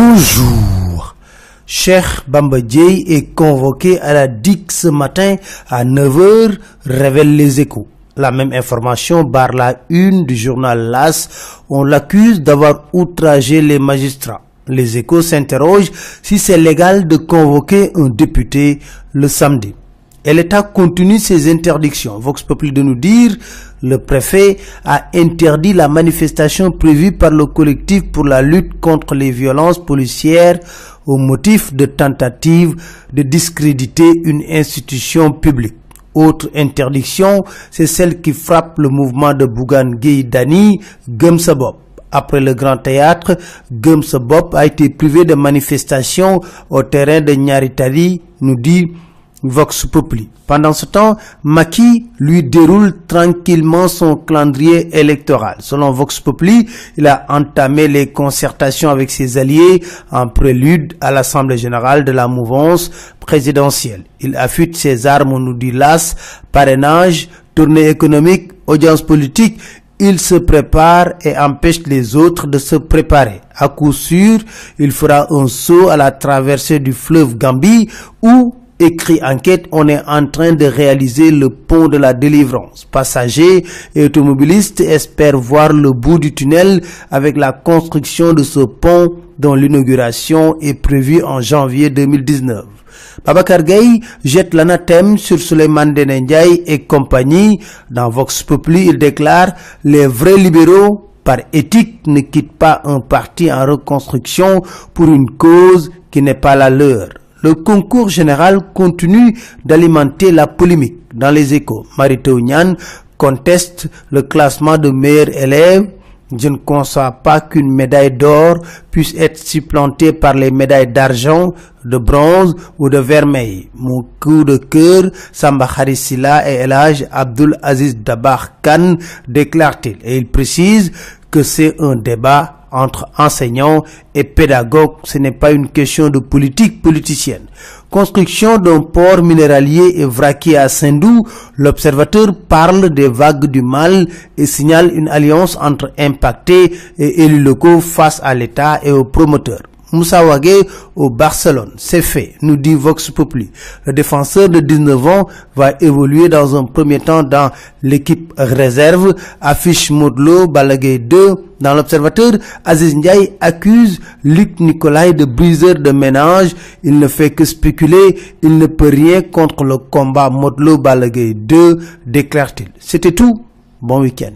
Bonjour. Cher Bamba Dieye est convoqué à la DIC ce matin à 9h, révèle les échos. La même information barre la une du journal LAS. On l'accuse d'avoir outragé les magistrats. Les échos s'interrogent si c'est légal de convoquer un député le samedi. Et l'État continue ses interdictions. Vox Populi de nous dire, le préfet a interdit la manifestation prévue par le collectif pour la lutte contre les violences policières au motif de tentative de discréditer une institution publique. Autre interdiction, c'est celle qui frappe le mouvement de Bougan Dani, Gumsabop. Après le Grand Théâtre, Gumsabop a été privé de manifestation au terrain de Nyaritari, nous dit Vox Populi. Pendant ce temps, Maki lui déroule tranquillement son calendrier électoral. Selon Vox Populi, il a entamé les concertations avec ses alliés en prélude à l'Assemblée générale de la mouvance présidentielle. Il affûte ses armes, nous dit l'AS, parrainage, tournée économique, audience politique il se prépare et empêche les autres de se préparer. À coup sûr, il fera un saut à la traversée du fleuve Gambie où écrit enquête, on est en train de réaliser le pont de la délivrance. Passagers et automobilistes espèrent voir le bout du tunnel avec la construction de ce pont dont l'inauguration est prévue en janvier 2019. Babacar Gaye jette l'anathème sur Suleiman Denendjaï et compagnie. Dans Vox Populi, il déclare « Les vrais libéraux, par éthique, ne quittent pas un parti en reconstruction pour une cause qui n'est pas la leur » le concours général continue d'alimenter la polémique dans les échos. Marito Nyan conteste le classement de meilleurs élèves. Je ne conçois pas qu'une médaille d'or puisse être supplantée par les médailles d'argent, de bronze ou de vermeil. Mon coup de cœur, Samba Harisila et Elage Abdul Aziz Dabar Khan, déclare-t-il. Et il précise que c'est un débat entre enseignants et pédagogues. Ce n'est pas une question de politique politicienne. Construction d'un port minéralier et vraquier à Sindou, l'observateur parle des vagues du mal et signale une alliance entre impactés et élus locaux face à l'État et aux promoteurs. Moussa Wagé au Barcelone. C'est fait, nous dit Vox Populi. Le défenseur de 19 ans va évoluer dans un premier temps dans l'équipe réserve. Affiche Modlo Balagé 2. Dans l'observateur, Aziz Ndiaye accuse Luc Nicolai de briseur de ménage. Il ne fait que spéculer. Il ne peut rien contre le combat Modlo Balagé 2, déclare-t-il. C'était tout. Bon week-end.